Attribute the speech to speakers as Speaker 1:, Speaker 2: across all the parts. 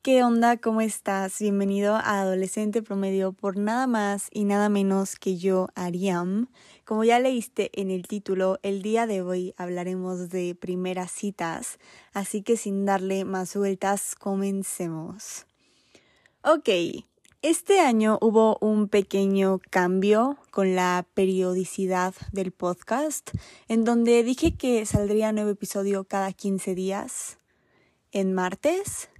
Speaker 1: ¿Qué onda? ¿Cómo estás? Bienvenido a Adolescente Promedio por nada más y nada menos que yo, Ariam. Como ya leíste en el título, el día de hoy hablaremos de primeras citas, así que sin darle más vueltas, comencemos. Ok, este año hubo un pequeño cambio con la periodicidad del podcast, en donde dije que saldría nuevo episodio cada 15 días en martes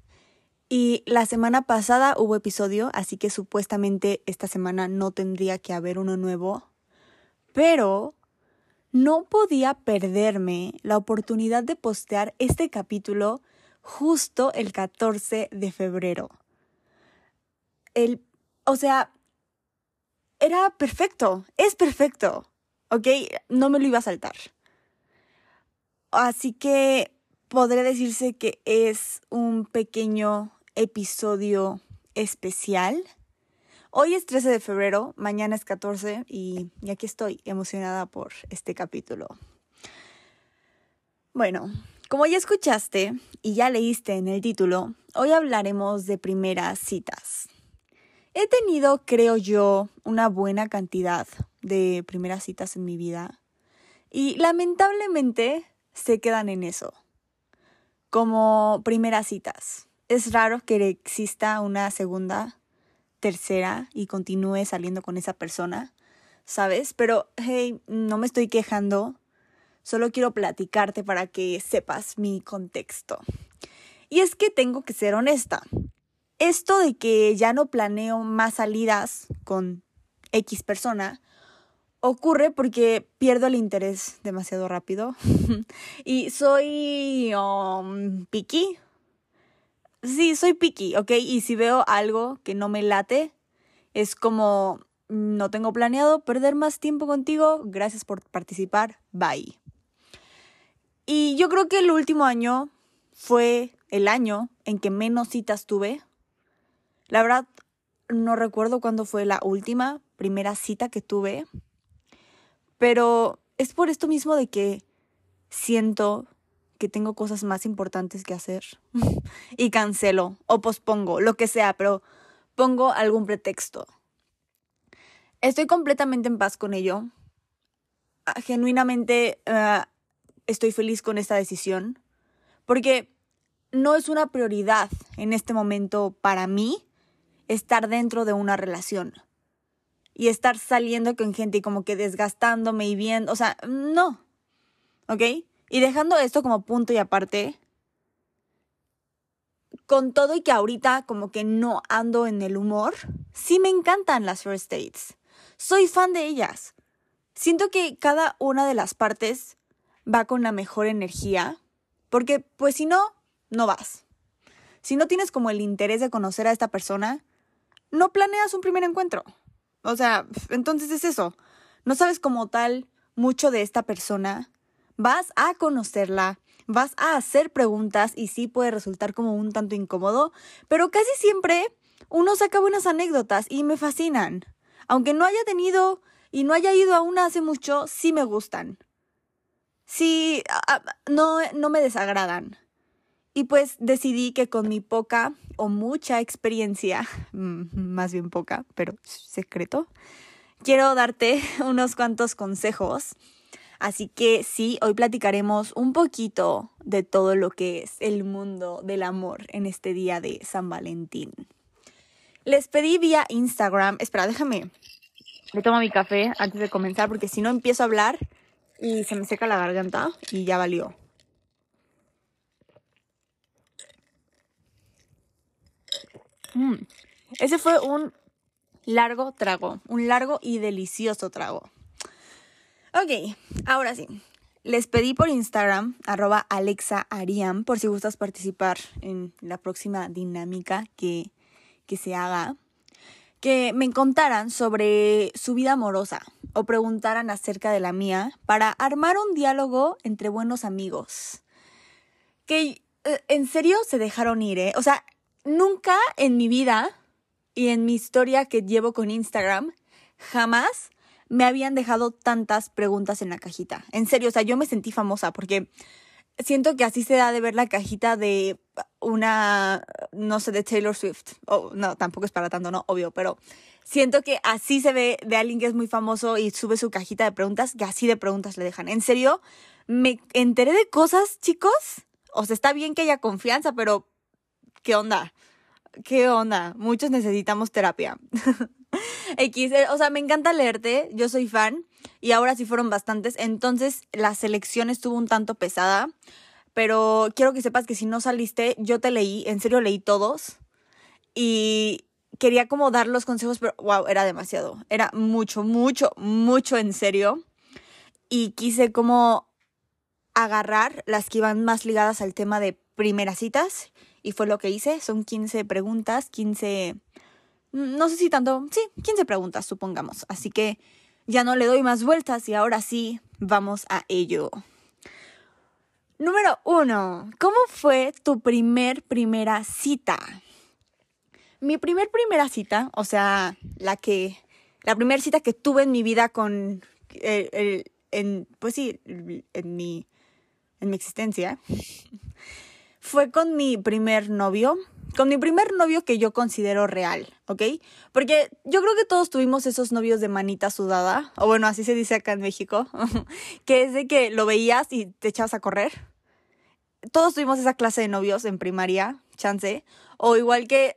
Speaker 1: y la semana pasada hubo episodio, así que supuestamente esta semana no tendría que haber uno nuevo. Pero no podía perderme la oportunidad de postear este capítulo justo el 14 de febrero. El, o sea, era perfecto, es perfecto, ¿ok? No me lo iba a saltar. Así que podría decirse que es un pequeño episodio especial. Hoy es 13 de febrero, mañana es 14 y, aquí estoy emocionada por este capítulo. Bueno, como ya escuchaste y ya leíste en el título, hoy hablaremos de primeras citas. He tenido, creo yo, una buena cantidad de primeras citas en mi vida y lamentablemente se quedan en eso, como primeras citas es raro que exista una segunda, tercera y continúe saliendo con esa persona, ¿sabes? Pero, hey, no me estoy quejando, solo quiero platicarte para que sepas mi contexto. Y es que tengo que ser honesta. Esto de que ya no planeo más salidas con X persona ocurre porque pierdo el interés demasiado rápido y soy um, picky, sí, soy picky, ¿ok? Y si veo algo que no me late, es como, no tengo planeado perder más tiempo contigo, gracias por participar, bye. Y yo creo que el último año fue el año en que menos citas tuve. La verdad, no recuerdo cuándo fue la última, primera cita que tuve. Pero es por esto mismo de que siento que tengo cosas más importantes que hacer y cancelo o pospongo, lo que sea, pero pongo algún pretexto. Estoy completamente en paz con ello. Ah, genuinamente uh, estoy feliz con esta decisión porque no es una prioridad en este momento para mí estar dentro de una relación y estar saliendo con gente y como que desgastándome y viendo, o sea, no, ¿ok? Y dejando esto como punto y aparte, con todo y que ahorita como que no ando en el humor, sí me encantan las first dates. Soy fan de ellas. Siento que cada una de las partes va con la mejor energía, porque pues si no, no vas. Si no tienes como el interés de conocer a esta persona, no planeas un primer encuentro. O sea, entonces es eso. No sabes como tal mucho de esta persona vas a conocerla, vas a hacer preguntas y sí puede resultar como un tanto incómodo, pero casi siempre uno saca buenas anécdotas y me fascinan. Aunque no haya tenido y no haya ido aún hace mucho, sí me gustan. Sí, no, no me desagradan. Y pues decidí que con mi poca o mucha experiencia, más bien poca, pero secreto, quiero darte unos cuantos consejos Así que sí, hoy platicaremos un poquito de todo lo que es el mundo del amor en este día de San Valentín. Les pedí vía Instagram, espera, déjame, le tomo mi café antes de comenzar porque si no empiezo a hablar y se me seca la garganta y ya valió. Mm, ese fue un largo trago, un largo y delicioso trago. Ok, ahora sí. Les pedí por Instagram, arroba Alexa por si gustas participar en la próxima dinámica que, que se haga, que me contaran sobre su vida amorosa o preguntaran acerca de la mía para armar un diálogo entre buenos amigos. Que eh, en serio se dejaron ir, ¿eh? O sea, nunca en mi vida y en mi historia que llevo con Instagram, jamás me habían dejado tantas preguntas en la cajita. En serio, o sea, yo me sentí famosa porque siento que así se da de ver la cajita de una, no sé, de Taylor Swift. Oh, no, tampoco es para tanto, no, obvio, pero siento que así se ve de alguien que es muy famoso y sube su cajita de preguntas, que así de preguntas le dejan. En serio, me enteré de cosas, chicos. O sea, está bien que haya confianza, pero ¿qué onda? ¿Qué onda? Muchos necesitamos terapia. X, eh, o sea, me encanta leerte, yo soy fan y ahora sí fueron bastantes, entonces la selección estuvo un tanto pesada, pero quiero que sepas que si no saliste, yo te leí, en serio leí todos y quería como dar los consejos, pero wow, era demasiado, era mucho, mucho, mucho en serio y quise como agarrar las que iban más ligadas al tema de primeras citas y fue lo que hice, son 15 preguntas, 15 no sé si tanto, sí, 15 preguntas, supongamos. Así que ya no le doy más vueltas y ahora sí, vamos a ello. Número uno, ¿cómo fue tu primer primera cita? Mi primer primera cita, o sea, la que, la primera cita que tuve en mi vida con, eh, en, pues sí, en mi, en mi existencia, fue con mi primer novio con mi primer novio que yo considero real, ¿ok? Porque yo creo que todos tuvimos esos novios de manita sudada, o bueno, así se dice acá en México, que es de que lo veías y te echabas a correr. Todos tuvimos esa clase de novios en primaria, chance, o igual que,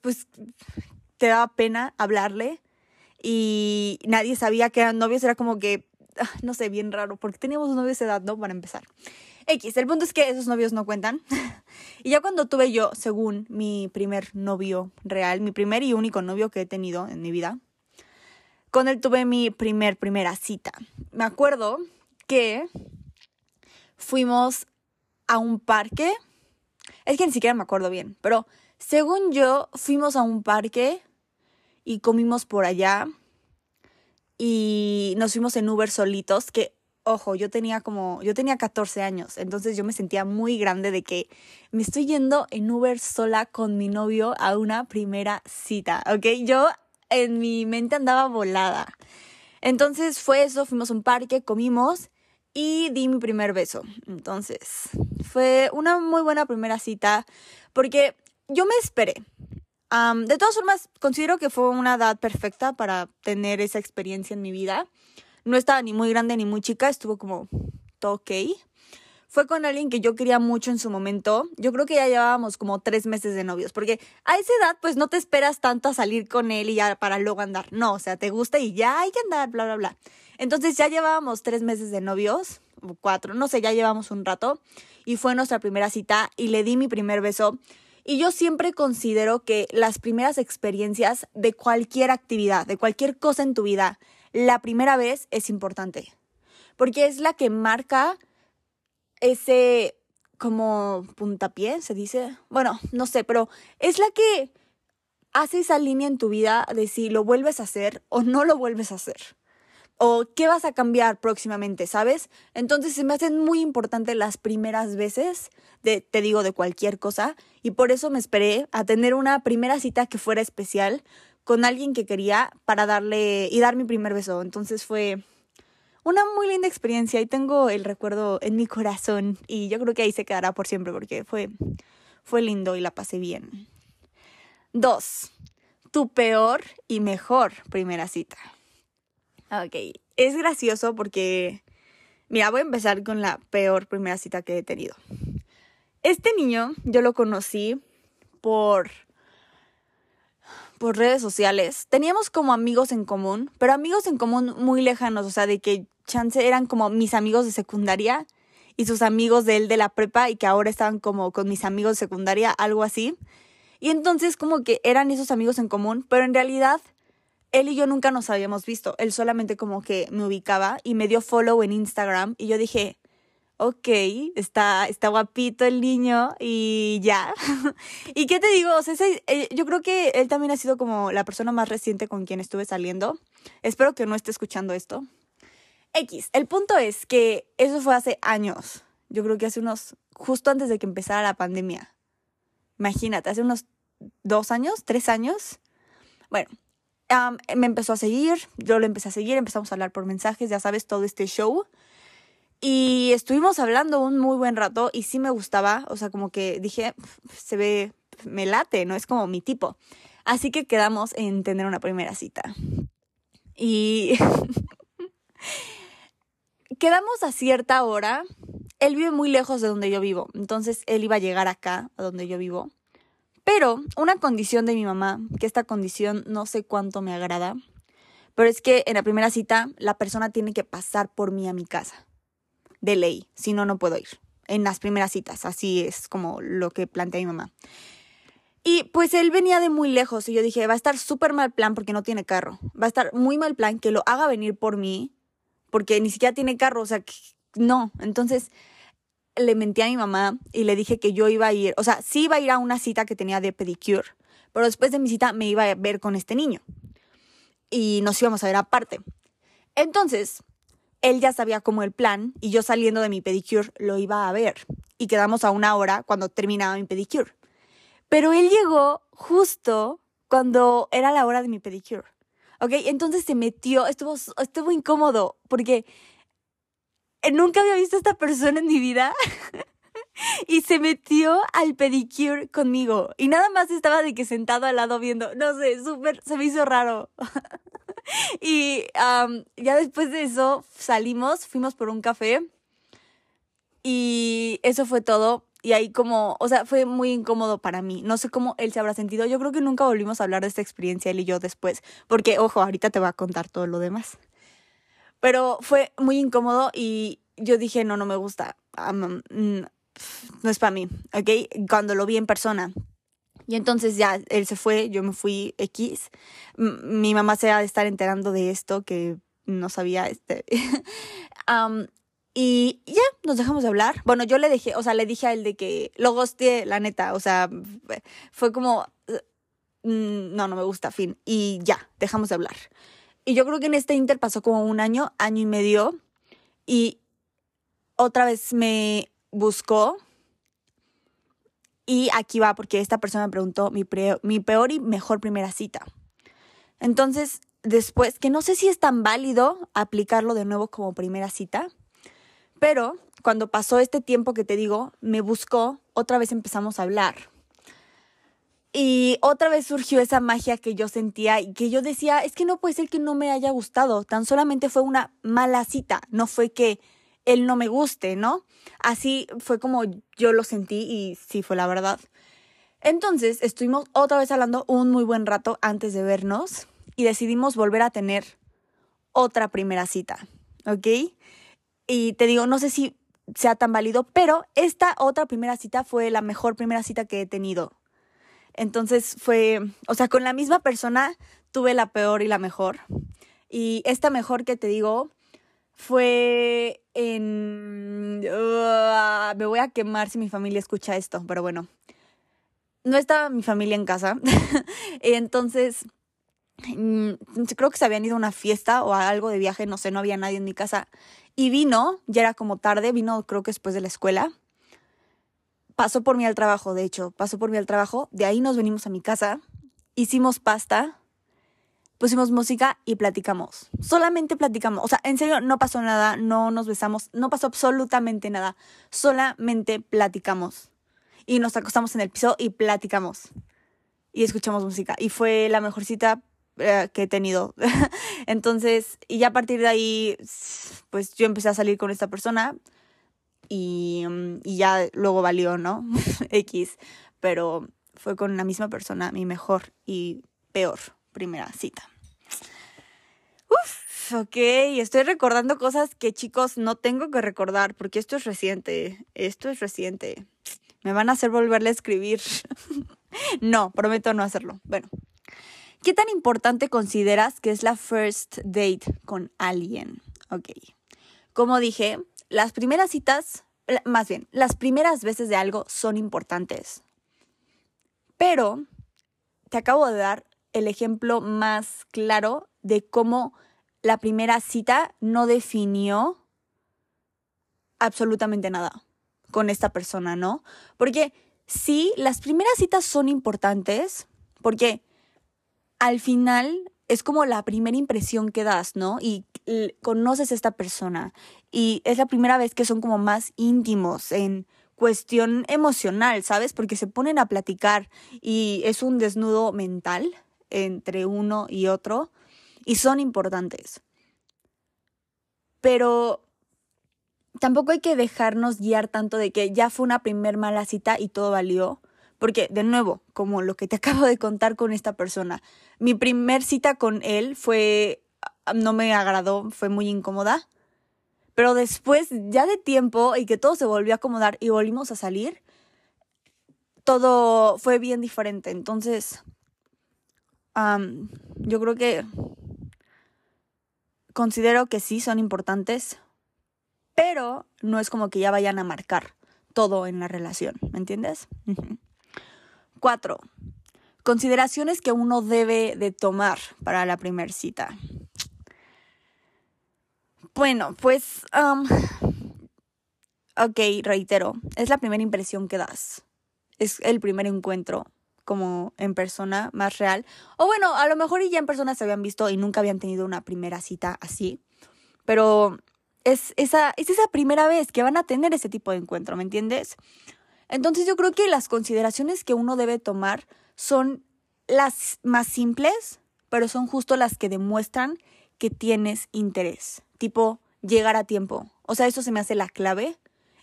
Speaker 1: pues, te daba pena hablarle y nadie sabía que eran novios, era como que, ah, no sé, bien raro, porque teníamos novios de edad, ¿no? Para empezar. X, el punto es que esos novios no cuentan. y ya cuando tuve yo, según mi primer novio real, mi primer y único novio que he tenido en mi vida, con él tuve mi primer, primera cita. Me acuerdo que fuimos a un parque. Es que ni siquiera me acuerdo bien, pero según yo, fuimos a un parque y comimos por allá y nos fuimos en Uber solitos, que ojo, yo tenía como, yo tenía 14 años, entonces yo me sentía muy grande de que me estoy yendo en Uber sola con mi novio a una primera cita, ¿ok? Yo en mi mente andaba volada. Entonces fue eso, fuimos a un parque, comimos y di mi primer beso. Entonces fue una muy buena primera cita porque yo me esperé. de todas formas, considero que fue una edad perfecta para tener esa experiencia en mi vida. No estaba ni muy grande ni muy chica, estuvo como todo ok. Fue con alguien que yo quería mucho en su momento. Yo creo que ya llevábamos como tres meses de novios, porque a esa edad pues no te esperas tanto a salir con él y ya para luego andar. No, o sea, te gusta y ya hay que andar, bla, bla, bla. Entonces ya llevábamos tres meses de novios, o cuatro, no sé, ya llevamos un rato. Y fue nuestra primera cita y le di mi primer beso. Y yo siempre considero que las primeras experiencias de cualquier actividad, de cualquier cosa en tu vida, la primera vez es importante, porque es la que marca ese como puntapié, se dice. Bueno, no sé, pero es la que hace esa línea en tu vida de si lo vuelves a hacer o no lo vuelves a hacer. O qué vas a cambiar próximamente, ¿sabes? Entonces se me hacen muy importantes las primeras veces, de, te digo, de cualquier cosa. Y por eso me esperé a tener una primera cita que fuera especial, con alguien que quería para darle y dar mi primer beso. Entonces fue una muy linda experiencia y tengo el recuerdo en mi corazón y yo creo que ahí se quedará por siempre porque fue, fue lindo y la pasé bien. Dos, tu peor y mejor primera cita. Ok, es gracioso porque, mira, voy a empezar con la peor primera cita que he tenido. Este niño yo lo conocí por por redes sociales. Teníamos como amigos en común, pero amigos en común muy lejanos, o sea, de que chance eran como mis amigos de secundaria y sus amigos de él de la prepa y que ahora estaban como con mis amigos de secundaria, algo así. Y entonces como que eran esos amigos en común, pero en realidad él y yo nunca nos habíamos visto. Él solamente como que me ubicaba y me dio follow en Instagram y yo dije, ok, está, está guapito el niño y ya. ¿Y qué te digo? O sea, eh, yo creo que él también ha sido como la persona más reciente con quien estuve saliendo. Espero que no esté escuchando esto. X, el punto es que eso fue hace años. Yo creo que hace unos, justo antes de que empezara la pandemia. Imagínate, hace unos dos años, tres años. Bueno, me empezó a seguir, yo lo empecé a seguir, empezamos a hablar por mensajes, ya sabes, todo este show. Y estuvimos hablando un muy buen rato y sí me gustaba, o sea, como que dije, se ve, me late, no es como mi tipo. Así que quedamos en tener una primera cita. Y quedamos a cierta hora. Él vive muy lejos de donde yo vivo, entonces él iba a llegar acá, a donde yo vivo. Pero una condición de mi mamá, que esta condición no sé cuánto me agrada, pero es que en la primera cita la persona tiene que pasar por mí a mi casa. De ley, si no, no puedo ir. En las primeras citas, así es como lo que plantea mi mamá. Y pues él venía de muy lejos y yo dije, va a estar súper mal plan porque no tiene carro. Va a estar muy mal plan que lo haga venir por mí porque ni siquiera tiene carro, o sea, no. Entonces le mentí a mi mamá y le dije que yo iba a ir, o sea, sí iba a ir a una cita que tenía de pedicure, pero después de mi cita me iba a ver con este niño y nos íbamos a ver aparte. Entonces, él ya sabía como el plan y yo saliendo de mi pedicure lo iba a ver y quedamos a una hora cuando terminaba mi pedicure. Pero él llegó justo cuando era la hora de mi pedicure. ¿Ok? Entonces se metió, estuvo, estuvo incómodo porque nunca había visto a esta persona en mi vida. y se metió al pedicure conmigo. Y nada más estaba de que sentado al lado viendo. No sé, súper, se me hizo raro. y ya después de eso salimos, fuimos por un café. Y eso fue todo. Y ahí como, o sea, fue muy incómodo para mí. No sé cómo él se habrá sentido. Yo creo que nunca volvimos a hablar de esta experiencia él y yo después. Porque, ojo, ahorita te voy a contar todo lo demás. Pero fue muy incómodo y yo dije, no, no me gusta. Mm, no es para mí, ¿ok? Cuando lo vi en persona. Y entonces ya él se fue, yo me fui X. mi mamá se ha de estar enterando de esto que no sabía este. y ya nos dejamos de hablar. Bueno, yo le dejé, o sea, le dije a él de que lo gosteé, la neta. O sea, fue como, mm, no, no me gusta, fin. Y ya, dejamos de hablar. Y yo creo que en este Inter pasó como un año, año y medio. Y otra vez me buscó. Y aquí va, porque esta persona me preguntó mi, peor y mejor primera cita. Entonces, después, que no sé si es tan válido aplicarlo de nuevo como primera cita, pero cuando pasó este tiempo que te digo, me buscó, otra vez empezamos a hablar. Y otra vez surgió esa magia que yo sentía y que yo decía, es que no puede ser que no me haya gustado, tan solamente fue una mala cita, no fue que él no me guste, ¿no? Así fue como yo lo sentí y sí fue la verdad. Entonces estuvimos otra vez hablando un muy buen rato antes de vernos y decidimos volver a tener otra primera cita, ¿ok? Y te digo, no sé si sea tan válido, pero esta otra primera cita fue la mejor primera cita que he tenido. Entonces fue, o sea, con la misma persona tuve la peor y la mejor. Y esta mejor que te digo fue en... me voy a quemar si mi familia escucha esto, pero bueno. No estaba mi familia en casa. Entonces, mm, creo que se habían ido a una fiesta o a algo de viaje, no sé, no había nadie en mi casa. Y vino, ya era como tarde, vino creo que después de la escuela. Pasó por mí al trabajo, de hecho, pasó por mí al trabajo. De ahí nos venimos a mi casa, hicimos pasta pusimos música y platicamos. Solamente platicamos. O sea, en serio, no pasó nada, no nos besamos, no pasó absolutamente nada. Solamente platicamos. Y nos acostamos en el piso y platicamos. Y escuchamos música. Y fue la mejor cita eh, que he tenido. Entonces, y ya a partir de ahí, pues yo empecé a salir con esta persona. Y, mm, y ya luego valió, ¿no? X. Pero fue con la misma persona, mi mejor y peor primera cita. Uf, ok, estoy recordando cosas que chicos no tengo que recordar porque esto es reciente, esto es reciente. Me van a hacer volverle a escribir. no, prometo no hacerlo. Bueno, ¿qué tan importante consideras que es la first date con alguien? Ok, como dije, las primeras citas, más bien, las primeras veces de algo son importantes. Pero te acabo de dar el ejemplo más claro de cómo la primera cita no definió absolutamente nada con esta persona, ¿no? Porque sí, las primeras citas son importantes porque al final es como la primera impresión que das, ¿no? Y conoces a esta persona y es la primera vez que son como más íntimos en cuestión emocional, ¿sabes? Porque se ponen a platicar y es un desnudo mental entre uno y otro y son importantes. Pero tampoco hay que dejarnos guiar tanto de que ya fue una primer mala cita y todo valió porque, de nuevo, como lo que te acabo de contar con esta persona, mi primer cita con él fue, ah, no me agradó, fue muy incómoda. Pero después, ya de tiempo y que todo se volvió a acomodar y volvimos a salir, todo fue bien diferente. Entonces, yo creo que considero que sí son importantes, pero no es como que ya vayan a marcar todo en la relación, ¿me entiendes? Cuatro, consideraciones que uno debe de tomar para la primera cita. Bueno, pues, um, ok, reitero, es la primera impresión que das. Es el primer encuentro como en persona más real. O bueno, a lo mejor ya en persona se habían visto y nunca habían tenido una primera cita así. Pero es esa, es esa primera vez que van a tener ese tipo de encuentro, ¿me entiendes? Entonces yo creo que las consideraciones que uno debe tomar son las más simples, pero son justo las que demuestran que tienes interés, tipo llegar a tiempo. O sea, eso se me hace la clave,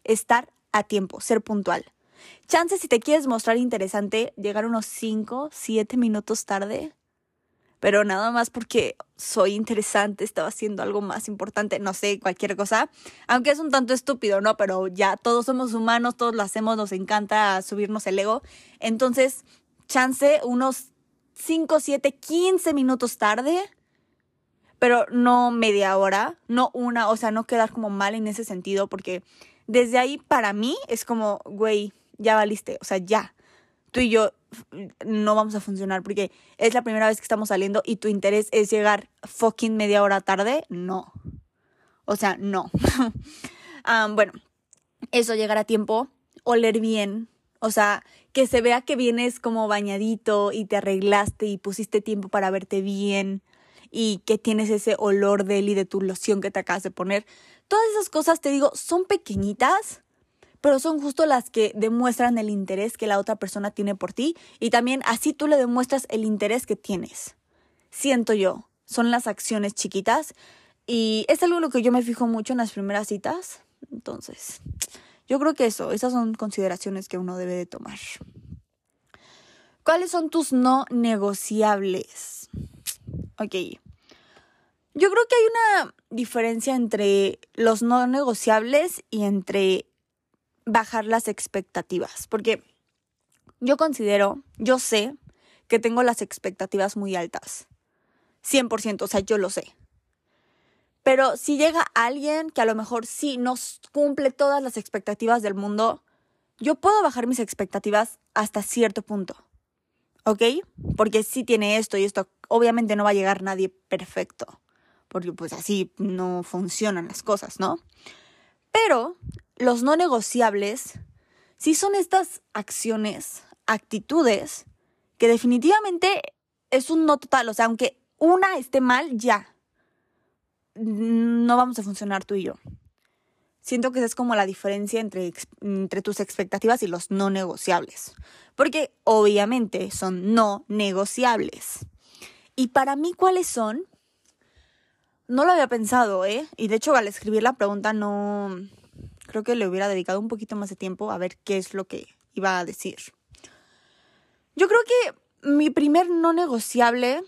Speaker 1: estar a tiempo, ser puntual. Chance si te quieres mostrar interesante, llegar unos 5, 7 minutos tarde, pero nada más porque soy interesante, estaba haciendo algo más importante, no sé, cualquier cosa, aunque es un tanto estúpido, ¿no? Pero ya todos somos humanos, todos lo hacemos, nos encanta subirnos el ego, entonces, chance unos 5, 7, 15 minutos tarde, pero no media hora, no una, o sea, no quedar como mal en ese sentido, porque desde ahí para mí es como, güey, ya valiste, o sea, ya, tú y yo no vamos a funcionar porque es la primera vez que estamos saliendo y tu interés es llegar fucking media hora tarde, no. O sea, no. bueno, eso, llegar a tiempo, oler bien, o sea, que se vea que vienes como bañadito y te arreglaste y pusiste tiempo para verte bien y que tienes ese olor de él y de tu loción que te acabas de poner. Todas esas cosas, te digo, son pequeñitas, pero son justo las que demuestran el interés que la otra persona tiene por ti y también así tú le demuestras el interés que tienes. Siento yo, son las acciones chiquitas y es algo en lo que yo me fijo mucho en las primeras citas. Entonces, yo creo que eso, esas son consideraciones que uno debe de tomar. ¿Cuáles son tus no negociables? Ok. Yo creo que hay una diferencia entre los no negociables y entre bajar las expectativas, porque yo considero, yo sé que tengo las expectativas muy altas. 100%, o sea, yo lo sé. Pero si llega alguien que a lo mejor sí nos cumple todas las expectativas del mundo, yo puedo bajar mis expectativas hasta cierto punto. ¿Ok? Porque si tiene esto y esto, obviamente no va a llegar nadie perfecto. Porque pues así no funcionan las cosas, ¿no? Pero los no negociables sí son estas acciones, actitudes, que definitivamente es un no total. O sea, aunque una esté mal, ya. No vamos a funcionar tú y yo. Siento que esa es como la diferencia entre, entre tus expectativas y los no negociables. Porque obviamente son no negociables. Y para mí, ¿cuáles son? No lo había pensado, ¿eh? Y de hecho, al escribir la pregunta no, Creo que le hubiera dedicado un poquito más de tiempo a ver qué es lo que iba a decir. Yo creo que mi primer no negociable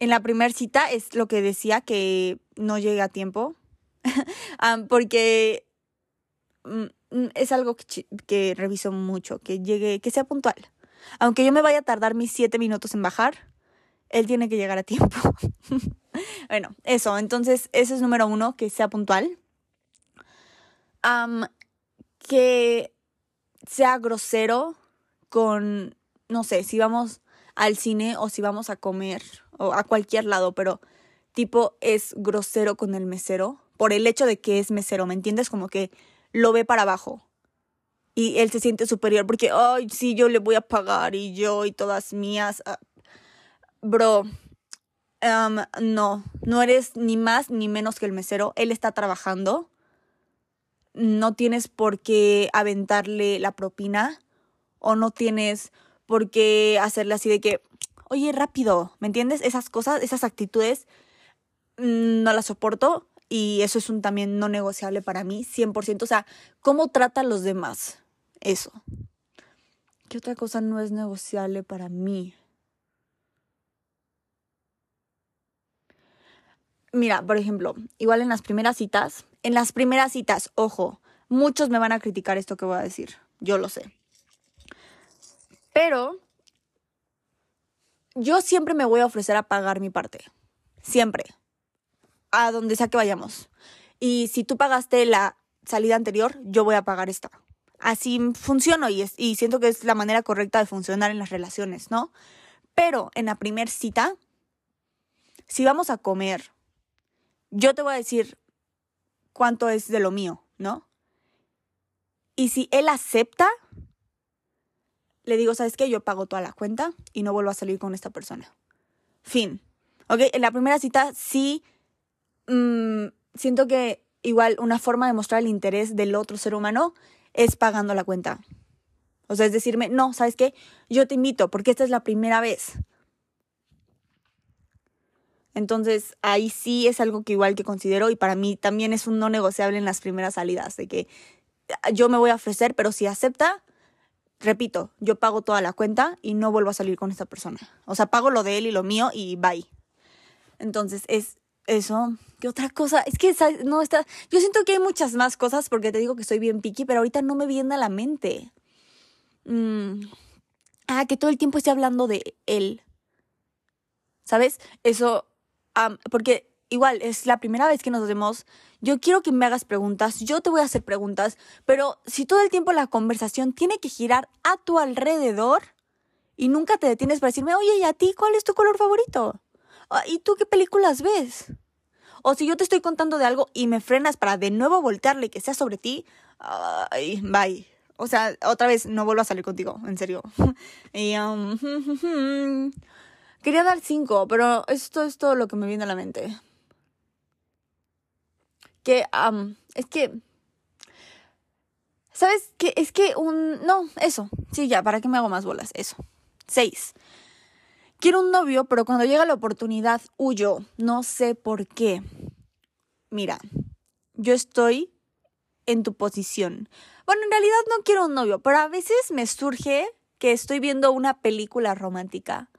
Speaker 1: en la primera cita es lo que decía que no llegue a tiempo. porque mm, es algo que, que, reviso mucho, que llegue, que sea puntual. Aunque yo me vaya a tardar mis siete minutos en bajar, él tiene que llegar a tiempo. bueno, eso, entonces ese es número uno, que sea puntual que sea grosero con, no sé, si vamos al cine o si vamos a comer o a cualquier lado, pero tipo es grosero con el mesero por el hecho de que es mesero, ¿me entiendes? Como que lo ve para abajo y él se siente superior porque, ay, sí, yo le voy a pagar y yo y todas mías. Ah, bro, em, no, no eres ni más ni menos que el mesero. Él está trabajando. No tienes por qué aventarle la propina o no tienes por qué hacerle así de que, oye, rápido, ¿me entiendes? Esas cosas, esas actitudes, mm, no las soporto y eso es un también no negociable para mí, 100%. O sea, ¿cómo trata a los demás? Eso. ¿Qué otra cosa no es negociable para mí? Mira, por ejemplo, igual en las primeras citas, en las primeras citas, ojo, muchos me van a criticar esto que voy a decir, yo lo sé. Pero yo siempre me voy a ofrecer a pagar mi parte, siempre, a donde sea que vayamos. Y si tú pagaste la salida anterior, yo voy a pagar esta así funciono y, y siento que es la manera correcta de funcionar en las relaciones, ¿no? Pero en la primer cita, si vamos a comer, yo te voy a decir cuánto es de lo mío, ¿no? Y si él acepta, le digo, ¿sabes qué? Yo pago toda la cuenta y no vuelvo a salir con esta persona. Fin. ¿Ok? En la primera cita sí mm, siento que igual una forma de mostrar el interés del otro ser humano es pagando la cuenta. O sea, es decirme, no, ¿sabes qué? Yo te invito porque esta es la primera vez. Entonces, ahí sí es algo que igual que considero y para mí también es un no negociable en las primeras salidas, de que yo me voy a ofrecer, pero si acepta, repito, yo pago toda la cuenta y no vuelvo a salir con esta persona. O sea, pago lo de él y lo mío y bye. Entonces, es eso. ¿Qué otra cosa? Es que no está. Yo siento que hay muchas más cosas porque te digo que soy bien picky, pero ahorita no me viene a la mente. Mm. Ah, que todo el tiempo esté hablando de él. ¿Sabes? Eso. Porque igual es la primera vez que nos vemos. Yo quiero que me hagas preguntas, yo te voy a hacer preguntas, pero si todo el tiempo la conversación tiene que girar a tu alrededor y nunca te detienes para decirme, oye, ¿y a ti cuál es tu color favorito? Ah, ¿Y tú qué películas ves? O si yo te estoy contando de algo y me frenas para de nuevo voltearle que sea sobre ti, ay, bye. O sea, otra vez no vuelvo a salir contigo, en serio. y, um, quería dar cinco, pero esto es todo lo que me viene a la mente. Que, es que, ¿sabes qué? Es que un, no, eso, sí, ya, ¿para qué me hago más bolas? Eso. Seis. Quiero un novio, pero cuando llega la oportunidad huyo. No sé por qué. Mira, yo estoy en tu posición. Bueno, en realidad no quiero un novio, pero a veces me surge que estoy viendo una película romántica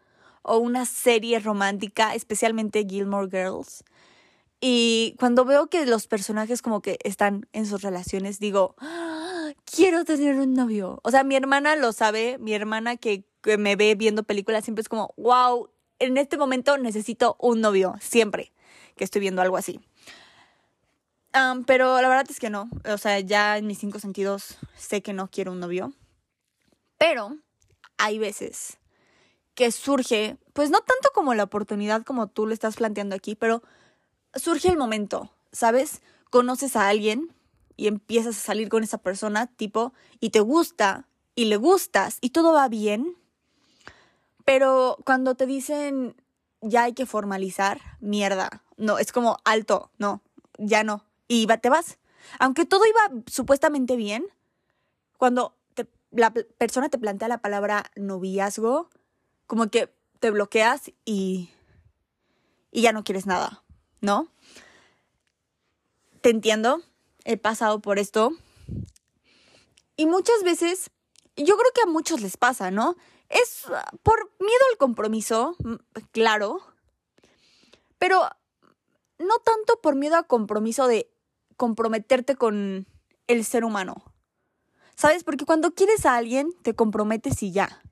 Speaker 1: o una serie romántica, especialmente Gilmore Girls. Y cuando veo que los personajes como que están en sus relaciones, digo, ¡Ah! quiero tener un novio. O sea, mi hermana lo sabe, mi hermana que que me ve viendo películas siempre es como, wow, en este momento necesito un novio, siempre que estoy viendo algo así. pero la verdad es que no, o sea, ya en mis cinco sentidos sé que no quiero un novio. Pero hay veces que surge, pues no tanto como la oportunidad como tú le estás planteando aquí, pero surge el momento, ¿sabes? Conoces a alguien y empiezas a salir con esa persona, tipo, y te gusta, y le gustas, y todo va bien, pero cuando te dicen ya hay que formalizar, mierda. No, es como alto, no, ya no. Y te vas. Aunque todo iba supuestamente bien, cuando la persona te plantea la palabra noviazgo, como que te bloqueas y, y ya no quieres nada, ¿no? Te entiendo, he pasado por esto. Y muchas veces, yo creo que a muchos les pasa, ¿no? Es ah, por miedo al compromiso, claro, pero no tanto por miedo al compromiso de comprometerte con el ser humano. ¿Sabes? Porque cuando quieres a alguien, te comprometes y ya.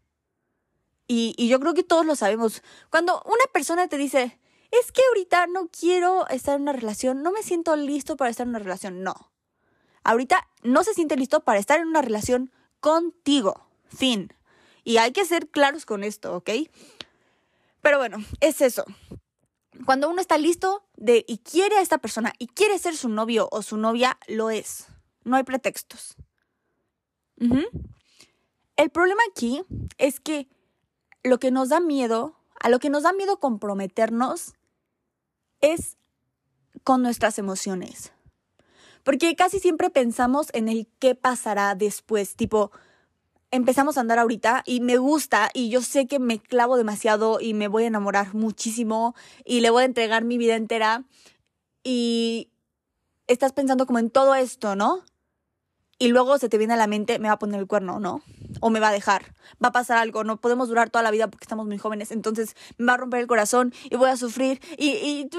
Speaker 1: Y, yo creo que todos lo sabemos. Cuando una persona te dice, es que ahorita no quiero estar en una relación, no me siento listo para estar en una relación, no. Ahorita no se siente listo para estar en una relación contigo. Fin. Y hay que ser claros con esto, ¿ok? Pero bueno, es eso. Cuando uno está listo de y quiere a esta persona y quiere ser su novio o su novia, lo es. No hay pretextos. El problema aquí es que lo que nos da miedo, a lo que nos da miedo comprometernos, es con nuestras emociones. Porque casi siempre pensamos en el qué pasará después, tipo, empezamos a andar ahorita y me gusta y yo sé que me clavo demasiado y me voy a enamorar muchísimo y le voy a entregar mi vida entera y estás pensando como en todo esto, ¿no? Y luego se te viene a la mente, me va a poner el cuerno, ¿no? O me va a dejar, va a pasar algo, no podemos durar toda la vida porque estamos muy jóvenes, entonces me va a romper el corazón y voy a sufrir y,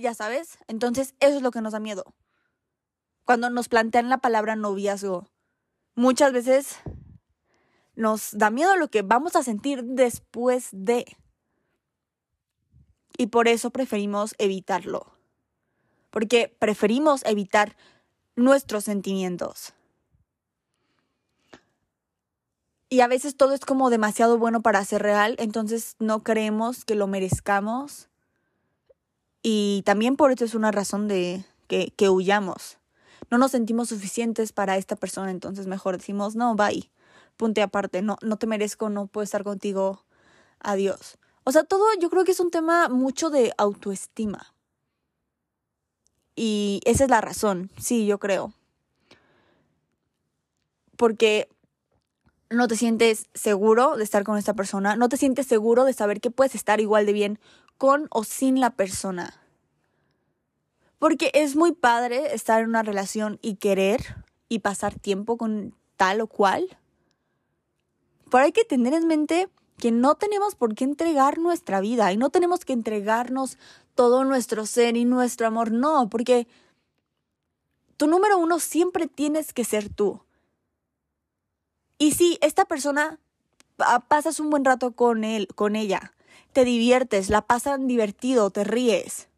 Speaker 1: ya sabes. Entonces eso es lo que nos da miedo. Cuando nos plantean la palabra noviazgo, muchas veces nos da miedo lo que vamos a sentir después de. Y por eso preferimos evitarlo. Porque preferimos evitar nuestros sentimientos. Y a veces todo es como demasiado bueno para ser real, entonces no creemos que lo merezcamos. Y también por eso es una razón de que, que huyamos. No nos sentimos suficientes para esta persona, entonces mejor decimos, no, bye punte aparte, no, no te merezco, no puedo estar contigo, adiós. O sea, todo yo creo que es un tema mucho de autoestima. Y esa es la razón, sí, yo creo. Porque no te sientes seguro de estar con esta persona, no te sientes seguro de saber que puedes estar igual de bien con o sin la persona. Porque es muy padre estar en una relación y querer y pasar tiempo con tal o cual. Pero hay que tener en mente que no tenemos por qué entregar nuestra vida y no tenemos que entregarnos todo nuestro ser y nuestro amor, no, porque tu número uno siempre tienes que ser tú. Y si esta persona pasas un buen rato con él, con ella, te diviertes, la pasan divertido, te ríes,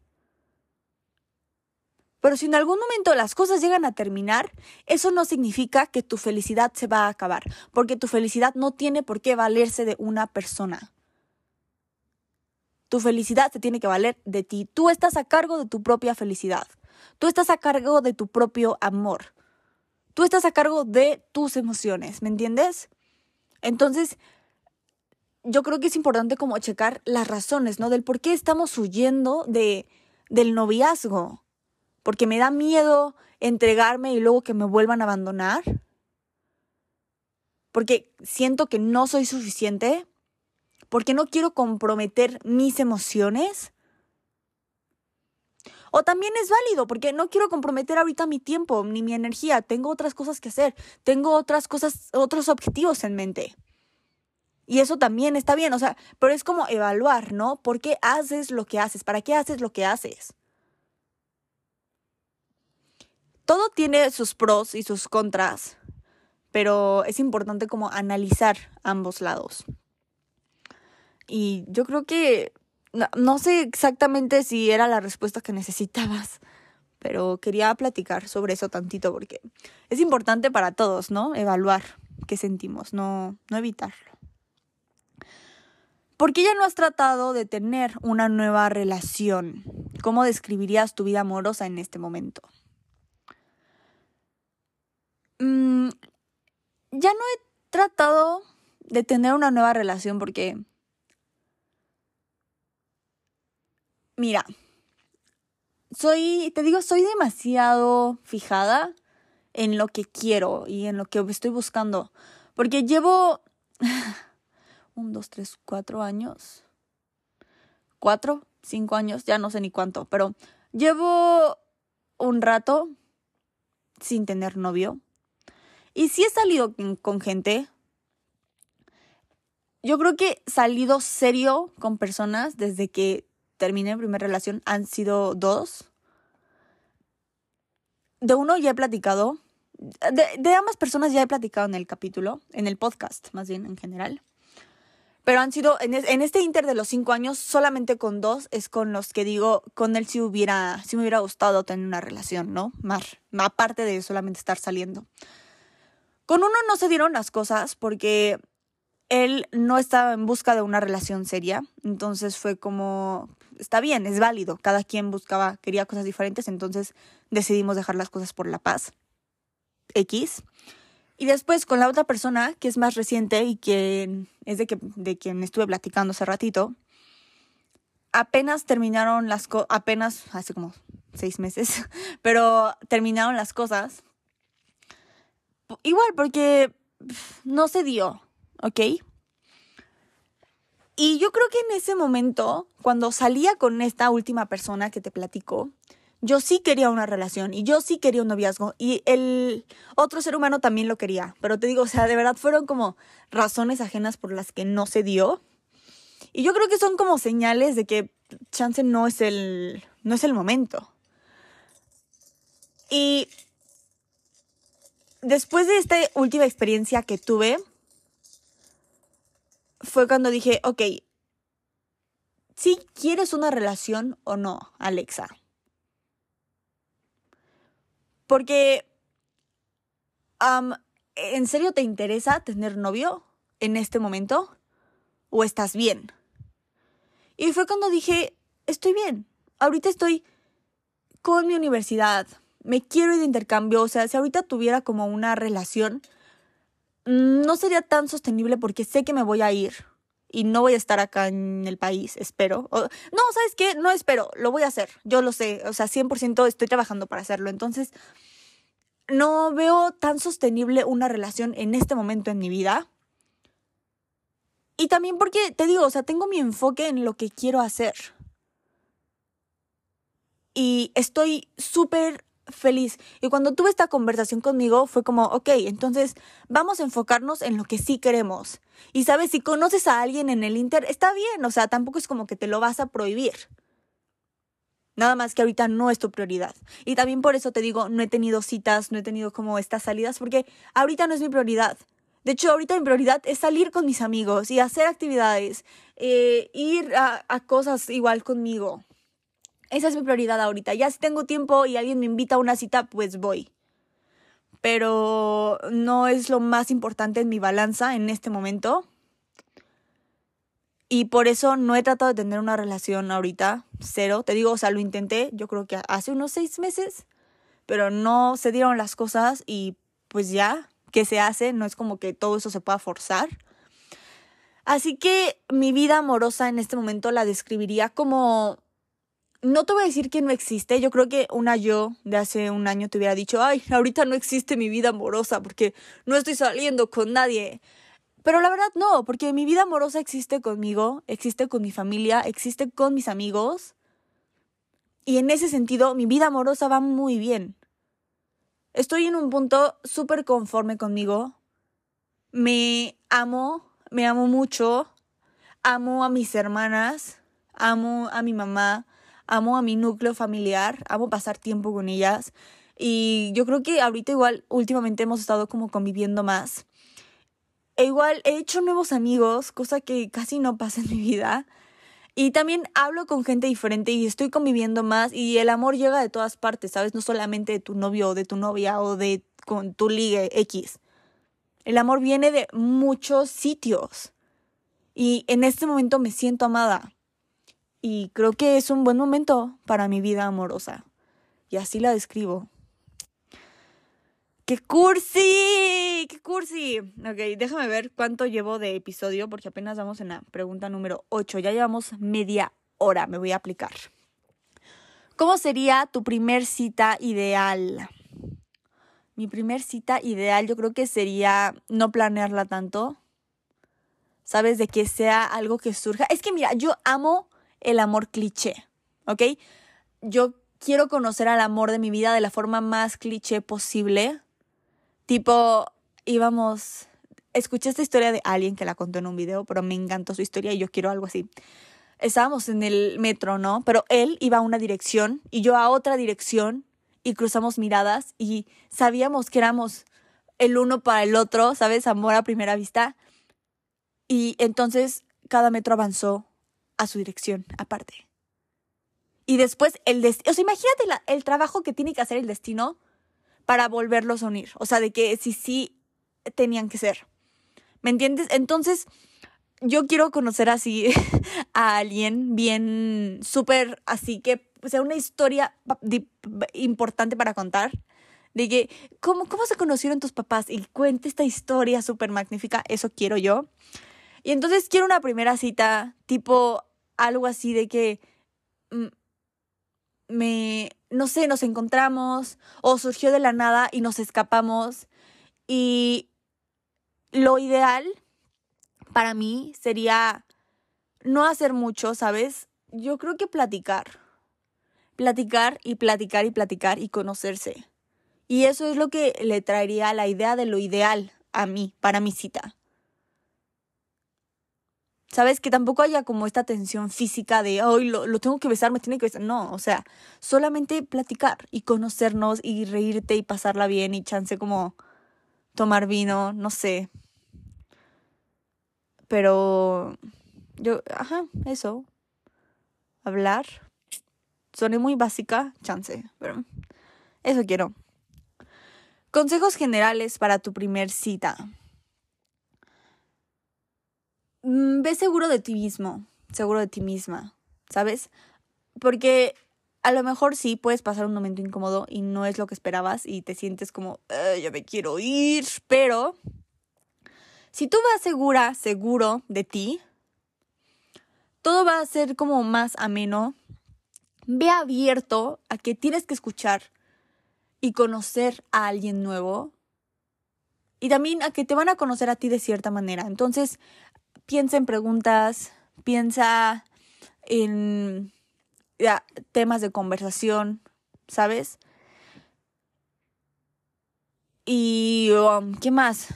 Speaker 1: pero si en algún momento las cosas llegan a terminar, eso no significa que tu felicidad se va a acabar, porque tu felicidad no tiene por qué valerse de una persona. Tu felicidad se tiene que valer de ti. Tú estás a cargo de tu propia felicidad. Tú estás a cargo de tu propio amor. Tú estás a cargo de tus emociones, ¿me entiendes? Entonces, yo creo que es importante como checar las razones, ¿no? Del por qué estamos huyendo de, del noviazgo porque me da miedo entregarme y luego que me vuelvan a abandonar, porque siento que no soy suficiente, porque no quiero comprometer mis emociones. O también es válido, porque no quiero comprometer ahorita mi tiempo ni mi energía. Tengo otras cosas que hacer. Tengo otras cosas, otros objetivos en mente. Y eso también está bien, o sea, pero es como evaluar, ¿no? ¿Por qué haces lo que haces? ¿Para qué haces lo que haces? todo tiene sus pros y sus contras, pero es importante como analizar ambos lados. Y yo creo que no, sé exactamente si era la respuesta que necesitabas, pero quería platicar sobre eso tantito porque es importante para todos, ¿no? Evaluar qué sentimos, no, no evitarlo. ¿Por qué ya no has tratado de tener una nueva relación? ¿Cómo describirías tu vida amorosa en este momento? Mm, ya no he tratado de tener una nueva relación porque... Mira, soy, te digo, soy demasiado fijada en lo que quiero y en lo que estoy buscando. Porque llevo un, dos, tres, cuatro años. Cuatro, cinco años, ya no sé ni cuánto, pero llevo un rato sin tener novio. Y si he salido con gente. Yo creo que he salido serio con personas desde que terminé mi primera relación. Han sido dos. De uno ya he platicado. De, ambas personas ya he platicado en el capítulo, en el podcast, más bien en general. Pero han sido, en, este inter de los cinco años, solamente con dos es con los que digo, con él si hubiera, si me hubiera gustado tener una relación, ¿no? Más, aparte de solamente estar saliendo. Con uno no se dieron las cosas porque él no estaba en busca de una relación seria, entonces fue como, está bien, es válido, cada quien buscaba, quería cosas diferentes, entonces decidimos dejar las cosas por la paz. X. Y después con la otra persona, que es más reciente y que es de, que, de quien estuve platicando hace ratito, apenas terminaron las cosas, apenas hace como seis meses, pero terminaron las cosas. Igual, porque no se dio, ¿ok? Y yo creo que en ese momento, cuando salía con esta última persona que te platico, yo sí quería una relación y yo sí quería un noviazgo y el otro ser humano también lo quería. Pero te digo, o sea, de verdad fueron como razones ajenas por las que no se dio. Y yo creo que son como señales de que chance no es el, no es el momento. Y después de esta última experiencia que tuve, fue cuando dije, ok, si quieres una relación o no, Alexa. Porque, ¿en serio te interesa tener novio en este momento? ¿O estás bien? Y fue cuando dije, estoy bien. Ahorita estoy con mi universidad. Me quiero ir de intercambio. O sea, si ahorita tuviera como una relación, no sería tan sostenible porque sé que me voy a ir y no voy a estar acá en el país, espero. no, ¿sabes qué? No espero, lo voy a hacer, yo lo sé, o sea, 100% estoy trabajando para hacerlo. Entonces, no veo tan sostenible una relación en este momento en mi vida. Y también porque, te digo, o sea, tengo mi enfoque en lo que quiero hacer. Y estoy súper feliz. Y cuando tuve esta conversación conmigo fue como, ok, entonces vamos a enfocarnos en lo que sí queremos. Y sabes, si conoces a alguien en el Inter, está bien, o sea, tampoco es como que te lo vas a prohibir. Nada más que ahorita no es tu prioridad. Y también por eso te digo, no he tenido citas, no he tenido como estas salidas, porque ahorita no es mi prioridad. De hecho, ahorita mi prioridad es salir con mis amigos y hacer actividades, eh, ir a, a cosas igual conmigo. Esa es mi prioridad ahorita. Ya si tengo tiempo y alguien me invita a una cita, pues voy. Pero no es lo más importante en mi balanza en este momento. Y por eso no he tratado de tener una relación ahorita, cero. Te digo, o sea, lo intenté, yo creo que hace unos seis meses, pero no se dieron las cosas y pues ya, ¿qué se hace? No es como que todo eso se pueda forzar. Así que mi vida amorosa en este momento la describiría como no te voy a decir que no existe. Yo creo que una yo de hace un año te hubiera dicho, ay, ahorita no existe mi vida amorosa porque no estoy saliendo con nadie. Pero la verdad no, porque mi vida amorosa existe conmigo, existe con mi familia, existe con mis amigos. Y en ese sentido, mi vida amorosa va muy bien. Estoy en un punto súper conforme conmigo. Me amo, me amo mucho. Amo a mis hermanas, amo a mi mamá, amo a mi núcleo familiar, amo pasar tiempo con ellas. Y yo creo que ahorita igual últimamente hemos estado como conviviendo más. E igual he hecho nuevos amigos, cosa que casi no pasa en mi vida. Y también hablo con gente diferente y estoy conviviendo más y el amor llega de todas partes, ¿sabes? No solamente de tu novio o de tu novia o de con tu ligue X. El amor viene de muchos sitios. Y en este momento me siento amada y creo que es un buen momento para mi vida amorosa. Y así la describo. ¡Qué cursi! ¡Qué cursi! Ok, déjame ver cuánto llevo de episodio porque apenas vamos en la pregunta número 8. Ya llevamos media hora, me voy a aplicar. ¿Cómo sería tu primer cita ideal? Mi primer cita ideal yo creo que sería no planearla tanto. ¿Sabes? De que sea algo que surja. Es que mira, yo amo el amor cliché, ¿ok? Yo quiero conocer al amor de mi vida de la forma más cliché posible. Tipo, íbamos, escuché esta historia de alguien que la contó en un video, pero me encantó su historia y yo quiero algo así. Estábamos en el metro, ¿no? Pero él iba a una dirección y yo a otra dirección y cruzamos miradas y sabíamos que éramos el uno para el otro, ¿sabes? Amor a primera vista. Y entonces cada metro avanzó a su dirección aparte. Y después el destino, o sea, imagínate el trabajo que tiene que hacer el destino para volverlos a unir. O sea, de que si sí tenían que ser. ¿Me entiendes? Entonces, yo quiero conocer así a alguien bien súper así que sea una historia importante para contar. De que, ¿cómo, ¿cómo se conocieron tus papás? Y cuente esta historia súper magnífica. Eso quiero yo. Y entonces quiero una primera cita tipo algo así de que mm, me, no sé, nos encontramos o surgió de la nada y nos escapamos. Y lo ideal para mí sería no hacer mucho, ¿sabes? Yo creo que platicar. Platicar y platicar y platicar y conocerse. Y eso es lo que le traería la idea de lo ideal a mí, para mi cita. ¿Sabes? Que tampoco haya como esta tensión física de, hoy lo, lo, tengo que besar, me tiene que besar. No, o sea, solamente platicar y conocernos y reírte y pasarla bien y chance como tomar vino, no sé. Pero yo, ajá, eso. Hablar. Soné muy básica, chance, pero eso quiero. Consejos generales para tu primer cita. Mm, ve seguro de ti mismo, seguro de ti misma, ¿sabes? Porque a lo mejor sí puedes pasar un momento incómodo y no es lo que esperabas y te sientes como, ya me quiero ir, pero si tú vas segura, seguro de ti, todo va a ser como más ameno. Ve abierto a que tienes que escuchar y conocer a alguien nuevo. Y también a que te van a conocer a ti de cierta manera. Entonces, piensa en preguntas, piensa en temas de conversación, ¿sabes? Y, um, ¿qué más?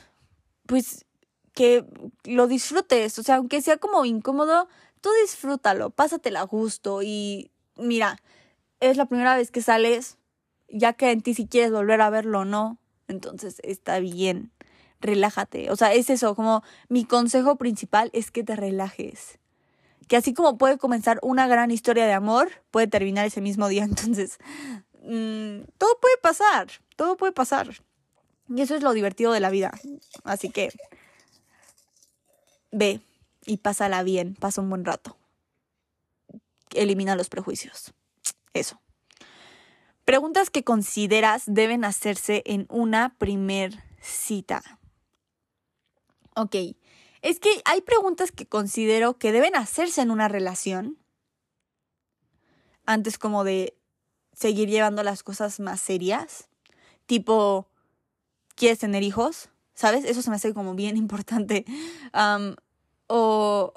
Speaker 1: Pues que lo disfrutes, o sea, aunque sea como incómodo, tú disfrútalo, pásatela a gusto y mira, es la primera vez que sales, ya que en ti si quieres volver a verlo o no, entonces está bien relájate. O sea, es eso, como mi consejo principal es que te relajes. Que así como puede comenzar una gran historia de amor, puede terminar ese mismo día. Entonces, mm, todo puede pasar, todo puede pasar. Y eso es lo divertido de la vida. Así que, ve y pásala bien, pasa un buen rato. Elimina los prejuicios. Eso. Preguntas que consideras deben hacerse en una primer cita. Ok, es que hay preguntas que considero que deben hacerse en una relación antes como de seguir llevando las cosas más serias. Tipo, ¿quieres tener hijos? ¿Sabes? Eso se me hace como bien importante. o,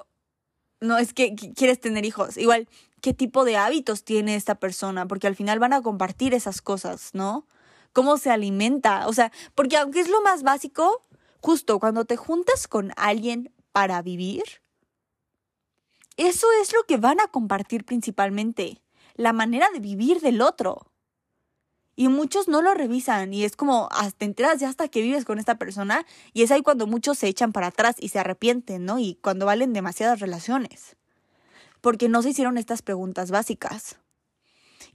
Speaker 1: no, es que quieres tener hijos. Igual, ¿qué tipo de hábitos tiene esta persona? Porque al final van a compartir esas cosas, ¿no? ¿Cómo se alimenta? O sea, porque aunque es lo más básico, justo cuando te juntas con alguien para vivir, eso es lo que van a compartir principalmente, la manera de vivir del otro. Y muchos no lo revisan y es como hasta enteras ya hasta que vives con esta persona y es ahí cuando muchos se echan para atrás y se arrepienten, ¿no? Y cuando valen demasiadas relaciones. Porque no se hicieron estas preguntas básicas.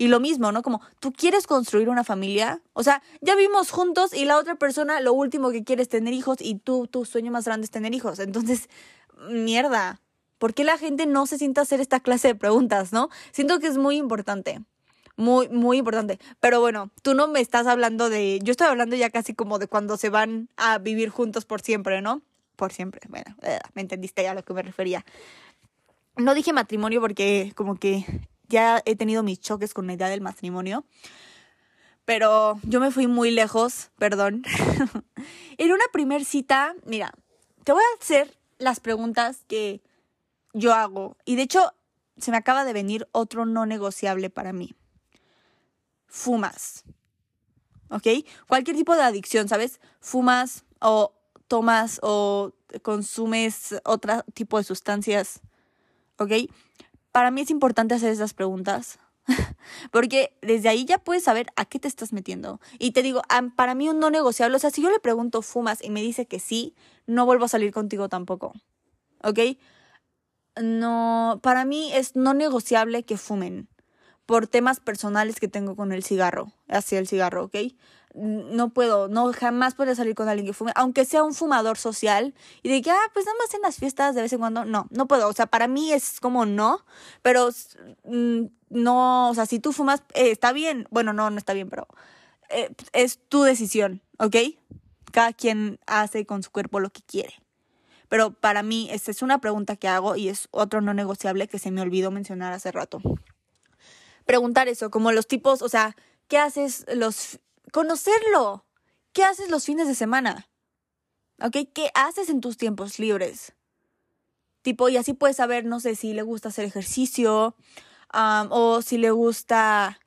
Speaker 1: Y lo mismo, ¿no? Como, ¿tú quieres construir una familia? O sea, ya vimos juntos y la otra persona lo último que quiere es tener hijos y tú, tu sueño más grande es tener hijos. Entonces, mierda. ¿Por qué la gente no se sienta a hacer esta clase de preguntas, no? Siento que es muy importante. Muy, muy importante. Pero bueno, tú no me estás hablando de. Yo estoy hablando ya casi como de cuando se van a vivir juntos por siempre, ¿no? Por siempre. Bueno, eh, me entendiste ya a lo que me refería. No dije matrimonio porque como que ya he tenido mis choques con la idea del matrimonio. Pero yo me fui muy lejos, perdón. en una primer cita, mira, te voy a hacer las preguntas que yo hago. Y de hecho, se me acaba de venir otro no negociable para mí. Fumas. ¿Ok? Cualquier tipo de adicción, ¿sabes? Fumas o tomas o consumes otro tipo de sustancias. ¿Ok? Para mí es importante hacer esas preguntas. Porque desde ahí ya puedes saber a qué te estás metiendo. Y te digo, para mí un no negociable, o sea, si yo le pregunto, ¿fumas? y me dice que sí, no vuelvo a salir contigo tampoco. ¿Ok? No, para mí es no negociable que fumen por temas personales que tengo con el cigarro, hacia el cigarro, ¿ok? No puedo, no jamás puedo salir con alguien que fume, aunque sea un fumador social y de que, ah, pues nada más en las fiestas de vez en cuando, no, no puedo, o sea, para mí es como no, pero mm, no, o sea, si tú fumas, eh, está bien, bueno, no, no está bien, pero eh, es tu decisión, ¿ok? Cada quien hace con su cuerpo lo que quiere. pero para mí esta es una pregunta que hago y es otro no negociable que se me olvidó mencionar hace rato. Preguntar eso, como los tipos, o sea, ¿qué haces los... conocerlo? ¿Qué haces los fines de semana? ¿Ok? ¿Qué haces en tus tiempos libres? Tipo, y así puedes saber, no sé, si le gusta hacer ejercicio o si le gusta,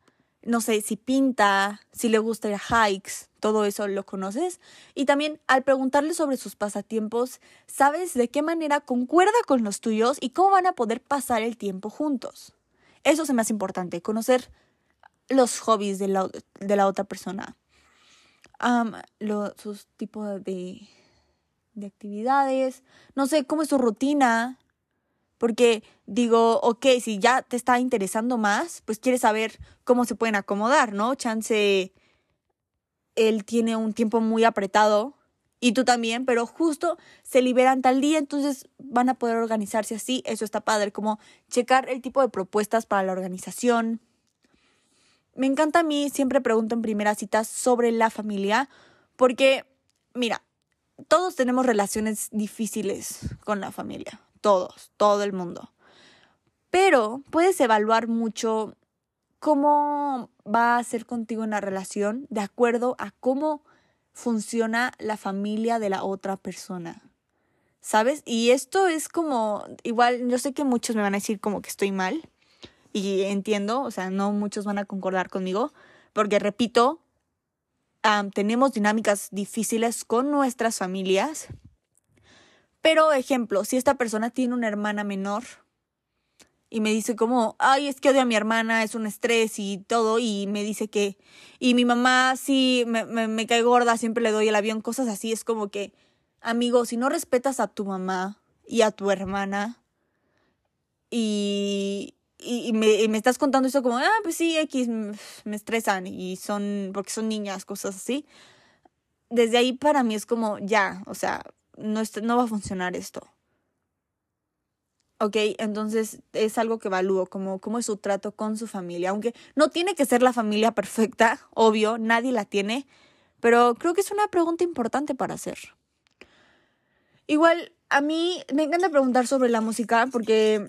Speaker 1: no sé, si pinta, si le gusta ir a hikes, todo eso lo conoces. Y también al preguntarle sobre sus pasatiempos, sabes de qué manera concuerda con los tuyos y cómo van a poder pasar el tiempo juntos. Eso se me hace importante, conocer los hobbies de la, de la otra persona. sus tipos de de actividades, no sé cómo es su rutina, porque digo, ok, si ya te está interesando más, pues quieres saber cómo se pueden acomodar, ¿no? Chance, él tiene un tiempo muy apretado y tú también, pero justo se liberan tal día, entonces van a poder organizarse así, eso está padre, como checar el tipo de propuestas para la organización. Me encanta a mí, siempre pregunto en primera cita sobre la familia, porque, mira, todos tenemos relaciones difíciles con la familia, todos, todo el mundo. Pero puedes evaluar mucho cómo va a ser contigo una relación de acuerdo a cómo funciona la familia de la otra persona. ¿Sabes? Y esto es como, igual, yo sé que muchos me van a decir como que estoy mal. Y entiendo, o sea, no muchos van a concordar conmigo, porque repito, tenemos dinámicas difíciles con nuestras familias. Pero, ejemplo, si esta persona tiene una hermana menor y me dice como, ay, es que odio a mi hermana, es un estrés y todo, y me dice que, y mi mamá sí me, me, me cae gorda, siempre le doy el avión, cosas así, es como que, amigo, si no respetas a tu mamá y a tu hermana, y, y, me, me, estás contando eso como, ah, pues sí, X, me estresan y son, porque son niñas, cosas así. Desde ahí para mí es como, ya, o sea, no, no va a funcionar esto. Ok, entonces es algo que evalúo, como cómo es su trato con su familia, aunque no tiene que ser la familia perfecta, obvio, nadie la tiene, pero creo que es una pregunta importante para hacer. Igual, a mí me encanta preguntar sobre la música porque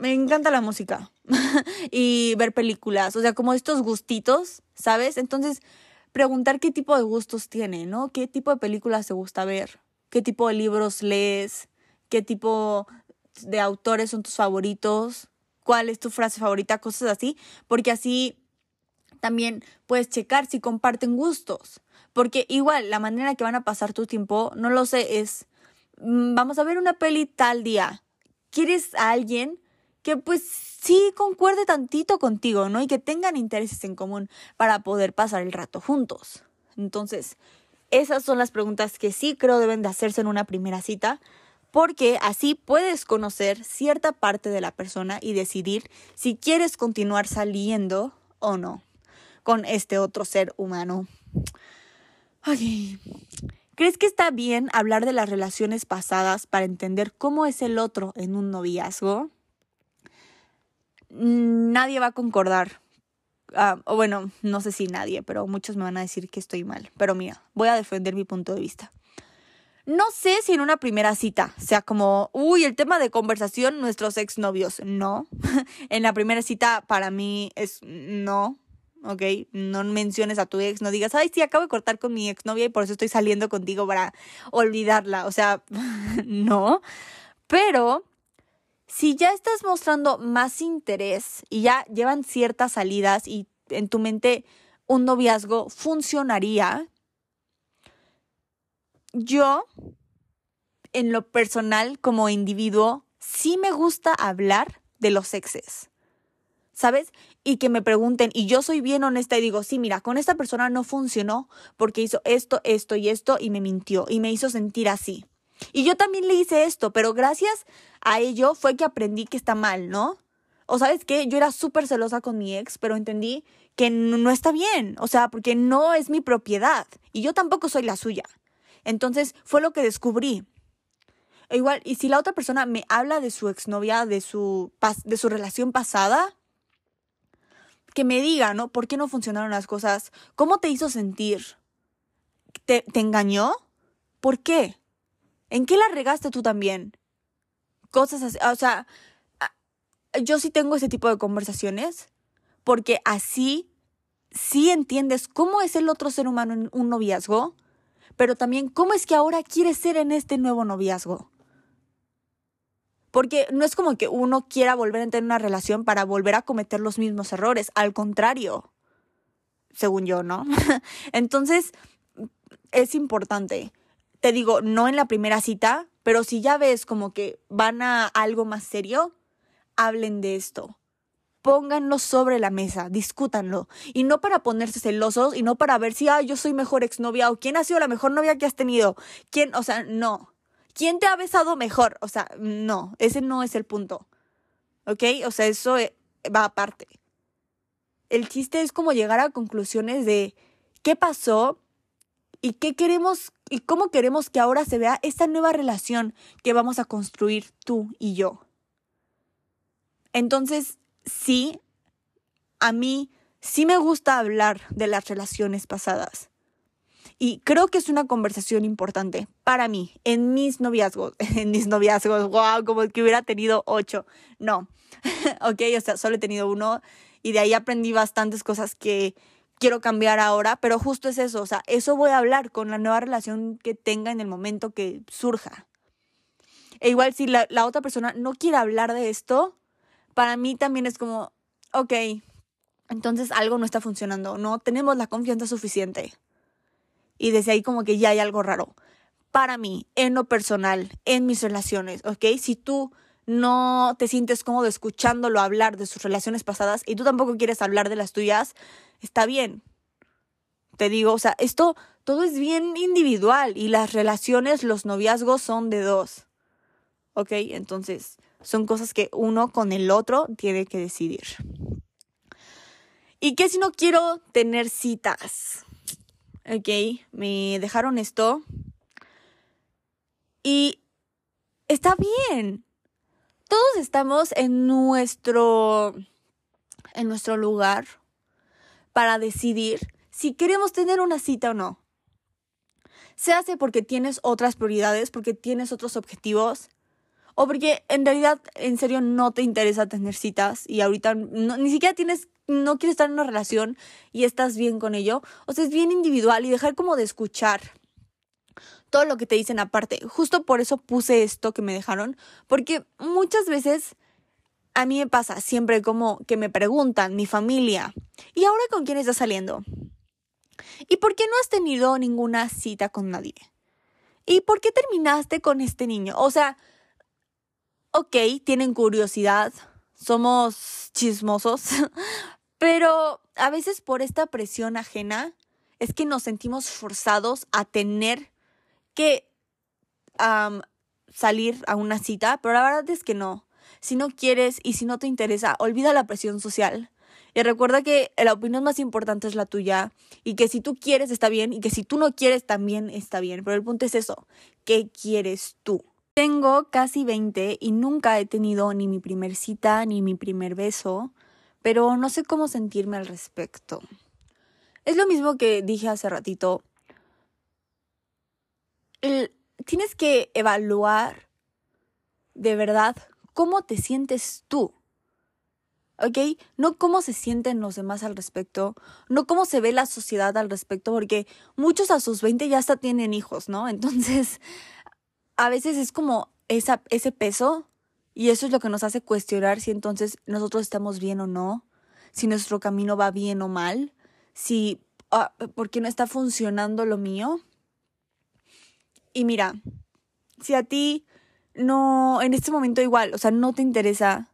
Speaker 1: me encanta la música y ver películas, o sea, como estos gustitos, ¿sabes? Entonces, preguntar qué tipo de gustos tiene, ¿no? ¿Qué tipo de películas te gusta ver? ¿Qué tipo de libros lees? ¿Qué tipo de autores son tus favoritos? ¿Cuál es tu frase favorita? Cosas así, porque así también puedes checar si comparten gustos. Porque igual, la manera que van a pasar tu tiempo, no lo sé, es, mm, vamos a ver una peli tal día. ¿Quieres a alguien que pues sí concuerde tantito contigo, ¿no? Y que tengan intereses en común para poder pasar el rato juntos. Entonces, esas son las preguntas que sí creo deben de hacerse en una primera cita, porque así puedes conocer cierta parte de la persona y decidir si quieres continuar saliendo o no con este otro ser humano. Ok. ¿Crees que está bien hablar de las relaciones pasadas para entender cómo es el otro en un noviazgo? Nadie va a concordar. Ah, o bueno, no sé si nadie, pero muchos me van a decir que estoy mal. Pero mira, voy a defender mi punto de vista. No sé si en una primera cita sea como, uy, el tema de conversación, nuestros exnovios. No. en la primera cita, para mí es no. ¿ok? No menciones a tu ex, no digas, ay, sí, acabo de cortar con mi exnovia y por eso estoy saliendo contigo para olvidarla. O sea, no. Pero si ya estás mostrando más interés y ya llevan ciertas salidas y en tu mente un noviazgo funcionaría, yo, en lo personal, como individuo, sí me gusta hablar de los exes. ¿Sabes? Y que me pregunten, y yo soy bien honesta y digo, sí, mira, con esta persona no funcionó porque hizo esto, esto y esto y me mintió y me hizo sentir así. Y yo también le hice esto, pero gracias a ello fue que aprendí que está mal, ¿no? O sabes qué, yo era súper celosa con mi ex, pero entendí que no está bien, o sea, porque no es mi propiedad y yo tampoco soy la suya. Entonces fue lo que descubrí. E igual, y si la otra persona me habla de su exnovia, de su, de su relación pasada, que me diga, ¿no? ¿Por qué no funcionaron las cosas? ¿Cómo te hizo sentir? ¿Te, te engañó? ¿Por qué? ¿En qué la regaste tú también? Cosas así, o sea, yo sí tengo ese tipo de conversaciones porque así sí entiendes cómo es el otro ser humano en un noviazgo, pero también cómo es que ahora quieres ser en este nuevo noviazgo. Porque no es como que uno quiera volver a tener una relación para volver a cometer los mismos errores, al contrario, según yo, ¿no? Entonces, es importante. Te digo, no en la primera cita, pero si ya ves como que van a algo más serio, hablen de esto. Pónganlo sobre la mesa, discútanlo. Y no para ponerse celosos y no para ver si, ah, yo soy mejor exnovia o quién ha sido la mejor novia que has tenido. ¿Quién? O sea, no. ¿Quién te ha besado mejor? O sea, no, ese no es el punto. ¿Ok? O sea, eso eh, va aparte. El chiste es como llegar a conclusiones de qué pasó y qué queremos y cómo queremos que ahora se vea esta nueva relación que vamos a construir tú y yo. Entonces, sí, a mí sí me gusta hablar de las relaciones pasadas. Y creo que es una conversación importante para mí, en mis noviazgos, en mis noviazgos, wow, como que hubiera tenido ocho. No, ok, o sea, solo he tenido uno y de ahí aprendí bastantes cosas que quiero cambiar ahora, pero justo es eso, o sea, eso voy a hablar con la nueva relación que tenga en el momento que surja. E igual si la, la otra persona no quiere hablar de esto, para mí también es como, ok, entonces algo no está funcionando, no tenemos la confianza suficiente. Y desde ahí como que ya hay algo raro. Para mí, en lo personal, en mis relaciones, ¿ok? Si tú no te sientes cómodo escuchándolo hablar de sus relaciones pasadas y tú tampoco quieres hablar de las tuyas, está bien. Te digo, o sea, esto todo es bien individual y las relaciones, los noviazgos son de dos. ¿Ok? Entonces, son cosas que uno con el otro tiene que decidir. ¿Y qué si no quiero tener citas? Ok, me dejaron esto. Y está bien. Todos estamos en nuestro en nuestro lugar para decidir si queremos tener una cita o no. Se hace porque tienes otras prioridades, porque tienes otros objetivos, o porque en realidad, en serio, no te interesa tener citas y ahorita ni siquiera tienes, no quieres estar en una relación y estás bien con ello. O sea, es bien individual y dejar como de escuchar todo lo que te dicen aparte. Justo por eso puse esto que me dejaron, porque muchas veces a mí me pasa siempre como que me preguntan mi familia, ¿y ahora con quién estás saliendo? ¿Y por qué no has tenido ninguna cita con nadie? ¿Y por qué terminaste con este niño? O sea, ok, tienen curiosidad, somos chismosos, pero a veces por esta presión ajena es que nos sentimos forzados a tener salir a una cita, pero la verdad es que no. Si no quieres y si no te interesa, olvida la presión social. Y recuerda que la opinión más importante es la tuya y que si tú quieres está bien y que si tú no quieres también está bien. Pero el punto es eso, ¿qué quieres tú? Tengo casi 20 y nunca he tenido ni mi primer cita ni mi primer beso, pero no sé cómo sentirme al respecto. Es lo mismo que dije hace ratito. Tienes que evaluar de verdad cómo te sientes tú. ¿ok? No cómo se sienten los demás al respecto, no cómo se ve la sociedad al respecto, porque muchos a sus 20 ya hasta tienen hijos, ¿no? Entonces, a veces es como ese peso y eso es lo que nos hace cuestionar si entonces nosotros estamos bien o no, si nuestro camino va bien o mal, si ah, por qué no está funcionando lo mío. Y mira, si a ti no, en este momento igual, o sea, no te interesa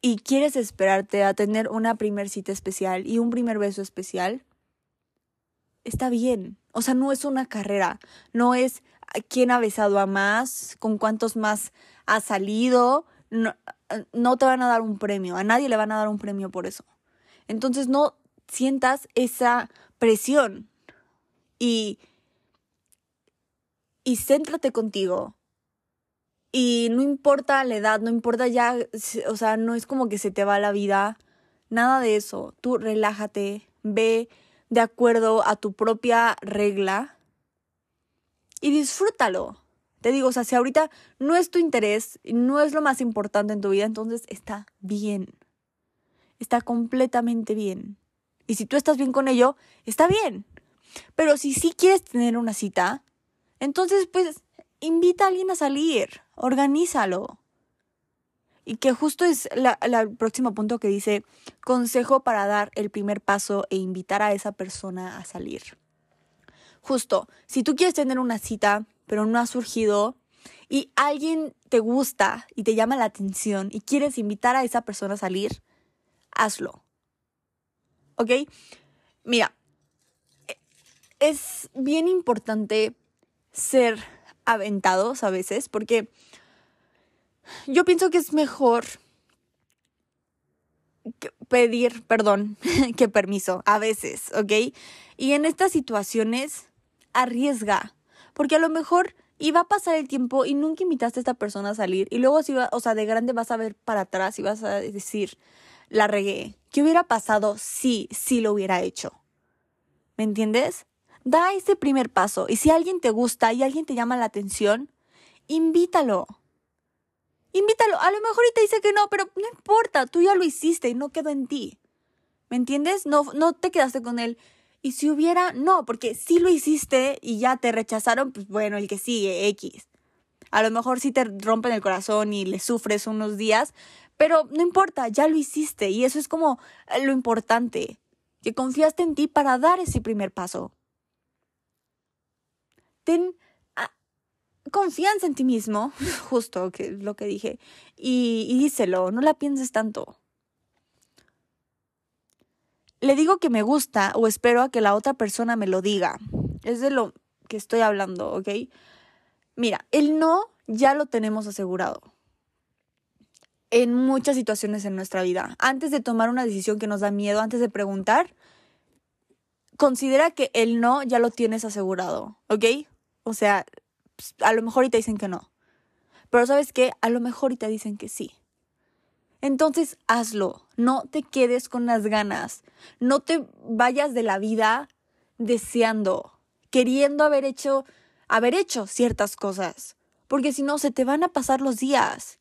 Speaker 1: y quieres esperarte a tener una primer cita especial y un primer beso especial, está bien. O sea, no es una carrera, no es quién ha besado a más, con cuántos más ha salido. No, no te van a dar un premio, a nadie le van a dar un premio por eso. Entonces no sientas esa presión y, y céntrate contigo. Y no importa la edad, no importa ya, o sea, no es como que se te va la vida, nada de eso. Tú relájate, ve de acuerdo a tu propia regla y disfrútalo. Te digo, o sea, si ahorita no es tu interés, no es lo más importante en tu vida, entonces está bien. Está completamente bien. Y si tú estás bien con ello, está bien. Pero si sí quieres tener una cita, entonces pues invita a alguien a salir, organízalo. Y que justo es el próximo punto que dice, consejo para dar el primer paso e invitar a esa persona a salir. Justo, si tú quieres tener una cita, pero no ha surgido, y alguien te gusta y te llama la atención y quieres invitar a esa persona a salir, hazlo. ¿Ok? Mira, es bien importante ser aventados a veces porque yo pienso que es mejor pedir perdón que permiso a veces, ¿ok? Y en estas situaciones arriesga, porque a lo mejor iba a pasar el tiempo y nunca invitaste a esta persona a salir y luego si va, o sea, de grande vas a ver para atrás y vas a decir, la regué. ¿Qué hubiera pasado si sí lo hubiera hecho? ¿Me entiendes? Da ese primer paso y si alguien te gusta y alguien te llama la atención, invítalo. Invítalo. A lo mejor y te dice que no, pero no importa, tú ya lo hiciste y no quedó en ti. ¿Me entiendes? No, no te quedaste con él. Y si hubiera, no, porque si lo hiciste y ya te rechazaron, pues bueno, el que sigue, X. A lo mejor sí te rompen el corazón y le sufres unos días, pero no importa, ya lo hiciste y eso es como lo importante, que confiaste en ti para dar ese primer paso. Ten confianza en ti mismo, justo que lo que dije, y, y díselo, no la pienses tanto. Le digo que me gusta o espero a que la otra persona me lo diga. Es de lo que estoy hablando, ¿ok? Mira, el no ya lo tenemos asegurado en muchas situaciones en nuestra vida. Antes de tomar una decisión que nos da miedo, antes de preguntar, considera que el no ya lo tienes asegurado, ¿ok? O sea, pues, a lo mejor y te dicen que no. Pero sabes qué, a lo mejor y te dicen que sí. Entonces hazlo, no te quedes con las ganas, no te vayas de la vida deseando, queriendo haber hecho, haber hecho ciertas cosas, porque si no se te van a pasar los días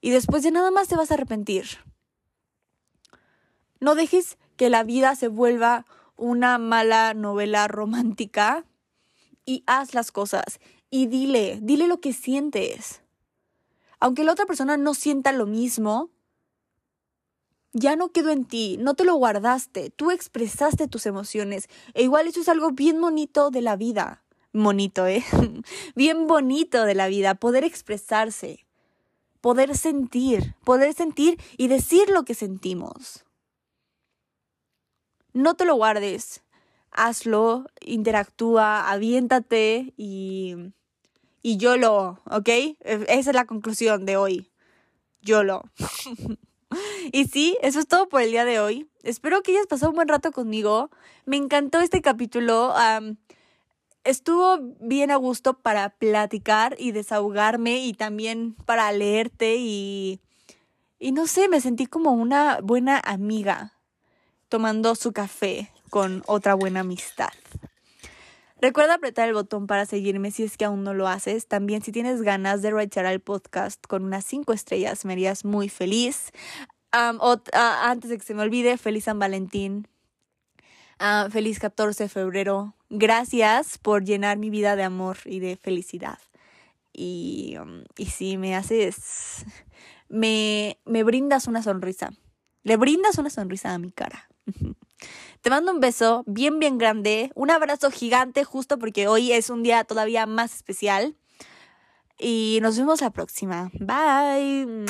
Speaker 1: y después de nada más te vas a arrepentir. No dejes que la vida se vuelva una mala novela romántica y haz las cosas y dile, dile lo que sientes. Aunque la otra persona no sienta lo mismo, ya no quedó en ti, no te lo guardaste, tú expresaste tus emociones. E igual eso es algo bien bonito de la vida. Bonito, ¿eh? bien bonito de la vida, poder expresarse, poder sentir, poder sentir y decir lo que sentimos. No te lo guardes, hazlo, interactúa, aviéntate y y YOLO, ¿ok? E, esa es la conclusión de hoy. YOLO. y sí, eso es todo por el día de hoy. Espero que hayas pasado un buen rato conmigo. Me encantó este capítulo. estuvo bien a gusto para platicar y desahogarme y también para leerte y, y no sé, me sentí como una buena amiga tomando su café con otra buena amistad. Recuerda apretar el botón para seguirme si es que aún no lo haces. También si tienes ganas de rechazar el podcast con unas 5 estrellas, me harías muy feliz. antes de que se me olvide, feliz San Valentín. feliz 14 de febrero. Gracias por llenar mi vida de amor y de felicidad. Y, um, si me haces, me brindas una sonrisa. Le brindas una sonrisa a mi cara. Te mando un beso bien, bien grande, un abrazo gigante justo porque hoy es un día todavía más especial. Y nos vemos la próxima. Bye.